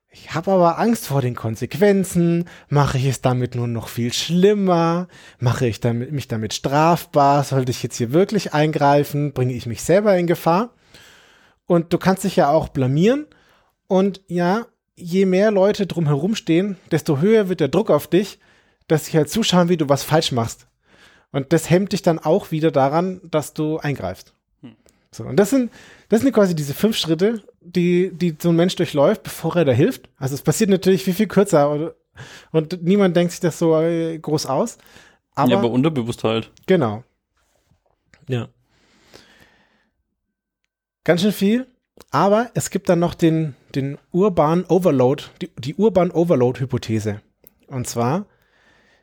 Ich habe aber Angst vor den Konsequenzen. Mache ich es damit nur noch viel schlimmer? Mache ich damit, mich damit strafbar? Sollte ich jetzt hier wirklich eingreifen? Bringe ich mich selber in Gefahr? Und du kannst dich ja auch blamieren. Und ja, je mehr Leute drumherum stehen, desto höher wird der Druck auf dich, dass sie halt zuschauen, wie du was falsch machst. Und das hemmt dich dann auch wieder daran, dass du eingreifst. Hm. So, und das sind, das sind quasi diese fünf Schritte, die, die so ein Mensch durchläuft, bevor er da hilft. Also es passiert natürlich viel, viel kürzer und, und niemand denkt sich das so äh, groß aus. Aber, ja, aber unterbewusst halt. Genau. Ja. Ganz schön viel. Aber es gibt dann noch den, den urban Overload, die, die urban Overload-Hypothese. Und zwar.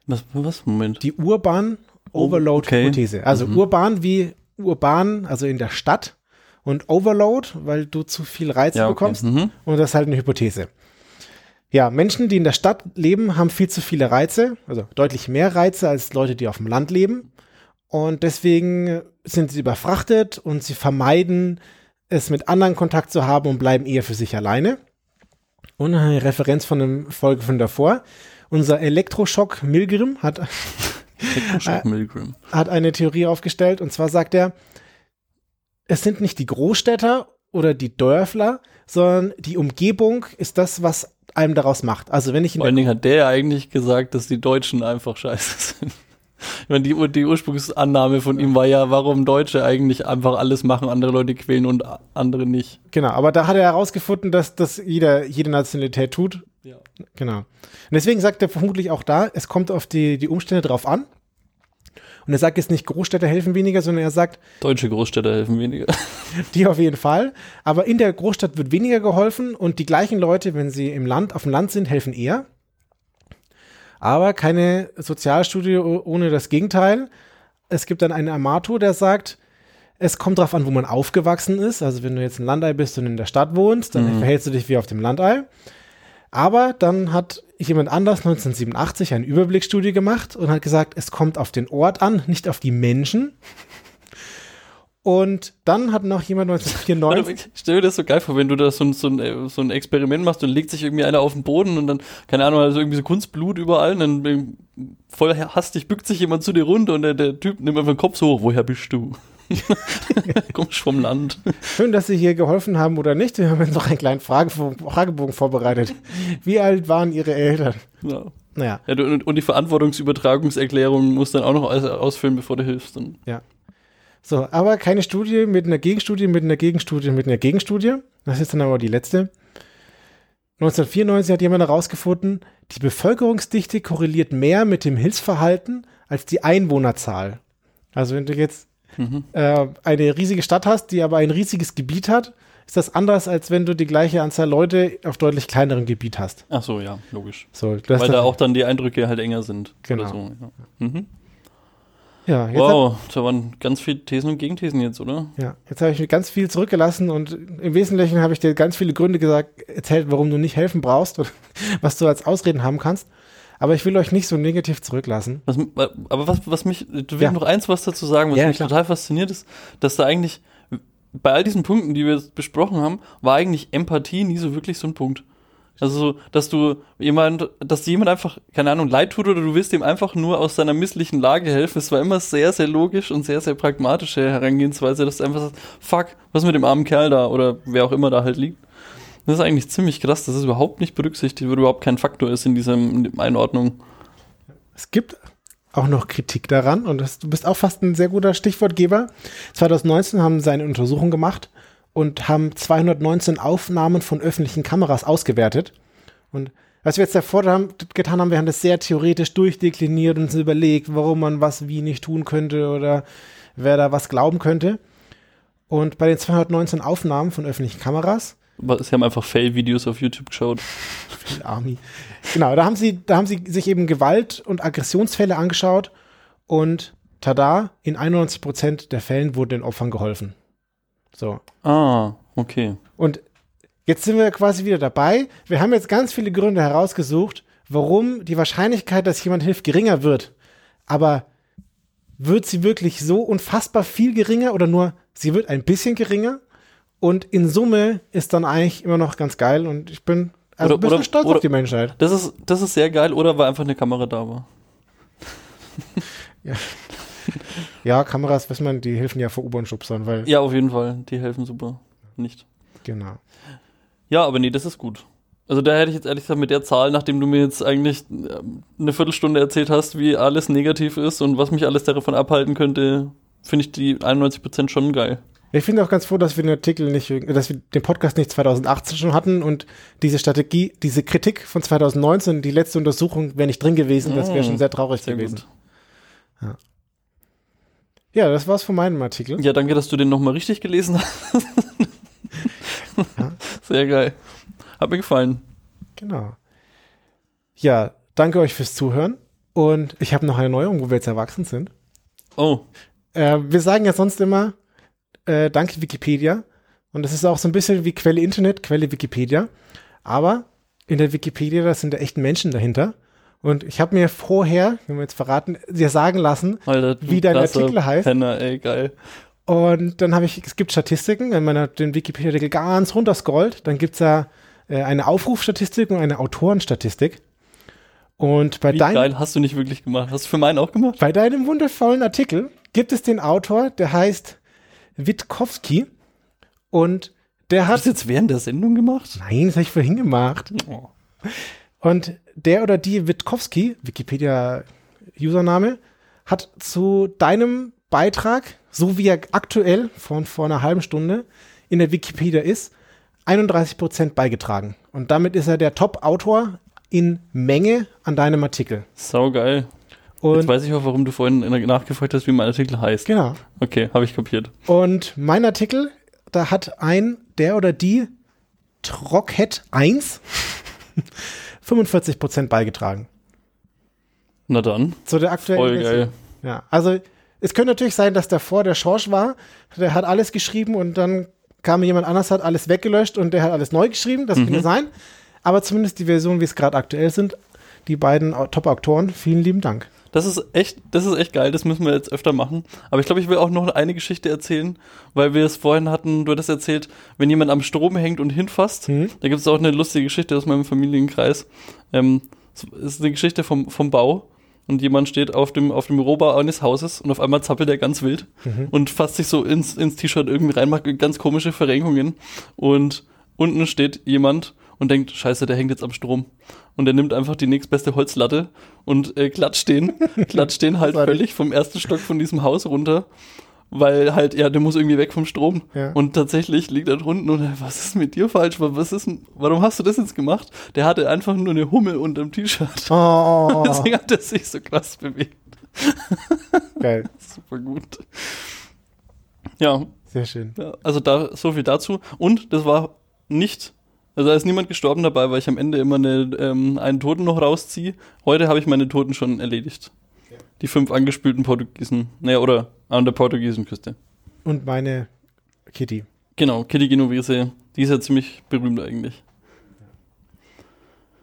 Was, was? Moment. Die urban Overload-Hypothese. Okay. Also mhm. urban wie urban, also in der Stadt und Overload, weil du zu viel Reize ja, okay. bekommst. Mhm. Und das ist halt eine Hypothese. Ja, Menschen, die in der Stadt leben, haben viel zu viele Reize, also deutlich mehr Reize als Leute, die auf dem Land leben. Und deswegen sind sie überfrachtet und sie vermeiden, es mit anderen Kontakt zu haben und bleiben eher für sich alleine. Und eine Referenz von einer Folge von davor. Unser Elektroschock Milgrim hat, Elektroschock Milgrim. hat eine Theorie aufgestellt und zwar sagt er, es sind nicht die Großstädter oder die Dörfler, sondern die Umgebung ist das, was einem daraus macht. Also wenn ich in Vor allen Dingen hat der ja eigentlich gesagt, dass die Deutschen einfach scheiße sind. Ich meine, die, die Ursprungsannahme von ihm war ja, warum Deutsche eigentlich einfach alles machen, andere Leute quälen und andere nicht. Genau, aber da hat er herausgefunden, dass das jeder, jede Nationalität tut. Ja. Genau. Und deswegen sagt er vermutlich auch da, es kommt auf die, die Umstände drauf an. Und er sagt jetzt nicht, Großstädter helfen weniger, sondern er sagt. Deutsche Großstädter helfen weniger. Die auf jeden Fall. Aber in der Großstadt wird weniger geholfen und die gleichen Leute, wenn sie im Land, auf dem Land sind, helfen eher. Aber keine Sozialstudie ohne das Gegenteil. Es gibt dann einen Amato, der sagt, es kommt darauf an, wo man aufgewachsen ist. Also wenn du jetzt ein Landei bist und in der Stadt wohnst, dann mhm. verhältst du dich wie auf dem Landei. Aber dann hat jemand anders 1987 eine Überblicksstudie gemacht und hat gesagt, es kommt auf den Ort an, nicht auf die Menschen. Und dann hat noch jemand 1994. Ich stell mir das so geil vor, wenn du da so ein, so, ein, so ein Experiment machst und legt sich irgendwie einer auf den Boden und dann, keine Ahnung, also irgendwie so Kunstblut überall und dann voll hastig bückt sich jemand zu dir runter und der, der Typ nimmt einfach den Kopf so hoch, woher bist du? Kommst vom Land. Schön, dass Sie hier geholfen haben oder nicht. Wir haben jetzt noch einen kleinen Frage Fragebogen vorbereitet. Wie alt waren Ihre Eltern? Ja. Naja. Ja, und, und die Verantwortungsübertragungserklärung musst du dann auch noch ausfüllen, bevor du hilfst. Dann. Ja. So, aber keine Studie mit einer Gegenstudie, mit einer Gegenstudie, mit einer Gegenstudie. Das ist dann aber die letzte. 1994 hat jemand herausgefunden, die Bevölkerungsdichte korreliert mehr mit dem Hilfsverhalten als die Einwohnerzahl. Also wenn du jetzt mhm. äh, eine riesige Stadt hast, die aber ein riesiges Gebiet hat, ist das anders, als wenn du die gleiche Anzahl Leute auf deutlich kleinerem Gebiet hast. Ach so, ja, logisch. So, Weil da auch dann die Eindrücke halt enger sind. Genau. So, ja. Mhm. Ja, wow, da waren ganz viele Thesen und Gegenthesen jetzt, oder? Ja, jetzt habe ich mir ganz viel zurückgelassen und im Wesentlichen habe ich dir ganz viele Gründe gesagt, erzählt, warum du nicht helfen brauchst oder was du als Ausreden haben kannst. Aber ich will euch nicht so negativ zurücklassen. Was, aber was, was mich, du willst ja. noch eins was dazu sagen, was ja, mich klar. total fasziniert ist, dass da eigentlich bei all diesen Punkten, die wir jetzt besprochen haben, war eigentlich Empathie nie so wirklich so ein Punkt. Also, so, dass du jemand, dass dir jemand einfach, keine Ahnung, leid tut oder du willst ihm einfach nur aus seiner misslichen Lage helfen. Es war immer sehr, sehr logisch und sehr, sehr pragmatische Herangehensweise, dass du einfach sagst, fuck, was mit dem armen Kerl da oder wer auch immer da halt liegt. Das ist eigentlich ziemlich krass, dass es überhaupt nicht berücksichtigt wird, überhaupt kein Faktor ist in dieser Einordnung. Es gibt auch noch Kritik daran und das, du bist auch fast ein sehr guter Stichwortgeber. 2019 haben sie eine Untersuchung gemacht und haben 219 Aufnahmen von öffentlichen Kameras ausgewertet. Und was wir jetzt davor haben, getan haben, wir haben das sehr theoretisch durchdekliniert und uns überlegt, warum man was wie nicht tun könnte oder wer da was glauben könnte. Und bei den 219 Aufnahmen von öffentlichen Kameras Sie haben einfach Fail-Videos auf YouTube geschaut. Army. Genau, da haben sie, da haben sie sich eben Gewalt- und Aggressionsfälle angeschaut und tada, in 91 Prozent der Fällen wurde den Opfern geholfen. So. Ah, okay. Und jetzt sind wir quasi wieder dabei. Wir haben jetzt ganz viele Gründe herausgesucht, warum die Wahrscheinlichkeit, dass jemand hilft, geringer wird. Aber wird sie wirklich so unfassbar viel geringer oder nur sie wird ein bisschen geringer? Und in Summe ist dann eigentlich immer noch ganz geil und ich bin also Oder- ein bisschen oder- stolz oder- auf die Menschheit. Das ist, das ist sehr geil, oder weil einfach eine Kamera da war. Ja, Kameras, weiß man, die helfen ja vor U-Bahn-Schubsern, weil, Ja, auf jeden Fall. Die helfen super. Nicht. genau. Ja, aber nee, das ist gut. Also da hätte ich jetzt ehrlich gesagt mit der Zahl, nachdem du mir jetzt eigentlich ähm, eine Viertelstunde erzählt hast, wie alles negativ ist und was mich alles davon abhalten könnte, finde ich die 91% schon geil. Ich finde auch ganz froh, dass wir den Artikel nicht, dass wir den Podcast nicht 2018 schon hatten und diese Strategie, diese Kritik von 2019, die letzte Untersuchung wäre nicht drin gewesen, das wäre Mm, schon sehr traurig Sehr gewesen. gut. Ja, das war's von meinem Artikel. Ja, danke, dass du den nochmal richtig gelesen hast. Ja. Sehr geil. Hat mir gefallen. Genau. Ja, danke euch fürs Zuhören und ich habe noch eine Neuerung, wo wir jetzt erwachsen sind. Oh, Äh, wir sagen ja sonst immer, äh, danke Wikipedia. Und das ist auch so ein bisschen wie Quelle Internet, Quelle Wikipedia. Aber in der Wikipedia, da sind da echten Menschen dahinter. Und ich habe mir vorher, wenn wir jetzt verraten, dir sagen lassen, Alter. Wie dein Artikel heißt? Penner, ey, geil. und dann habe ich, es gibt Statistiken, wenn man den Wikipedia-Artikel ganz runter scrollt, dann gibt's da äh, eine Aufrufstatistik und eine Autorenstatistik. Und bei Wie deinem geil hast du nicht wirklich gemacht? Hast du für meinen auch gemacht? Bei deinem wundervollen Artikel gibt es den Autor, der heißt Witkowski und der Hast du hat. jetzt während der Sendung gemacht? Nein, das habe ich vorhin gemacht. Oh. Und der oder die Witkowski, Wikipedia-Username, hat zu deinem Beitrag, so wie er aktuell von vor einer halben Stunde in der Wikipedia ist, 31 Prozent beigetragen. Und damit ist er der Top-Autor in Menge an deinem Artikel. Sau geil. Jetzt Und weiß ich auch, warum du vorhin nachgefragt hast, wie mein Artikel heißt. genau. Okay, habe ich kapiert. Und mein Artikel, da hat ein, der oder die Trockhead 1 45 Prozent beigetragen. Na dann, Zu der aktuellen voll Version. geil. Ja, also es könnte natürlich sein, dass davor der Schorsch war, der hat alles geschrieben und dann kam jemand anders, hat alles weggelöscht und der hat alles neu geschrieben. Das könnte sein. Aber zumindest die Version, wie es gerade aktuell sind, die beiden Au- Top-Autoren, vielen lieben Dank. Das ist echt, das ist echt geil, das müssen wir jetzt öfter machen. Aber ich glaube, ich will auch noch eine Geschichte erzählen, weil wir es vorhin hatten, du hattest erzählt, wenn jemand am Strom hängt und hinfasst, Mhm. da gibt es auch eine lustige Geschichte aus meinem Familienkreis. Ähm, es ist eine Geschichte vom, vom Bau und jemand steht auf dem, auf dem Rohbau eines Hauses und auf einmal zappelt er ganz wild und fasst sich so ins, ins T-Shirt irgendwie rein, macht ganz komische Verrenkungen und unten steht jemand und denkt, scheiße, der hängt jetzt am Strom. Und er nimmt einfach die nächstbeste Holzlatte und äh, klatscht den, klatscht den halt völlig vom ersten Stock von diesem Haus runter, weil halt, ja, der muss irgendwie weg vom Strom. Ja. Und tatsächlich liegt er drunten und was ist mit dir falsch? Was ist, warum hast du das jetzt gemacht? Der hatte einfach nur eine Hummel unterm T-Shirt. Oh, Deswegen hat er sich so krass bewegt. geil. Super gut. Ja, Sehr schön. ja, also da so viel dazu. Und das war nicht, also da ist niemand gestorben dabei, weil ich am Ende immer eine, ähm, einen Toten noch rausziehe. Heute habe ich meine Toten schon erledigt. Die fünf angespülten Portugiesen. Naja, oder an der Portugiesenküste. Und meine Kitty. Genau, Kitty Genovese. Die ist ja ziemlich berühmt eigentlich.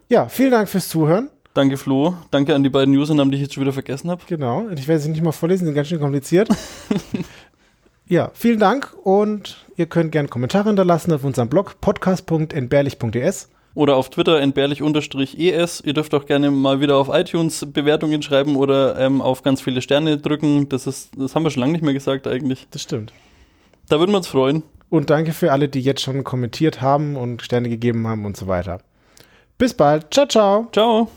Ja, vielen Dank fürs Zuhören. Danke Flo. Danke an die beiden Usernamen, die ich jetzt schon wieder vergessen habe. Genau. Ich werde sie nicht mal vorlesen, sind ganz schön kompliziert. ja, vielen Dank und ihr könnt gerne Kommentare hinterlassen auf unserem Blog podcast.entbehrlich.es. Oder auf Twitter entbehrlich-es. Ihr dürft auch gerne mal wieder auf iTunes Bewertungen schreiben oder ähm, auf ganz viele Sterne drücken. Das, ist, das haben wir schon lange nicht mehr gesagt eigentlich. Das stimmt. Da würden wir uns freuen. Und danke für alle, die jetzt schon kommentiert haben und Sterne gegeben haben und so weiter. Bis bald. Ciao, ciao. Ciao.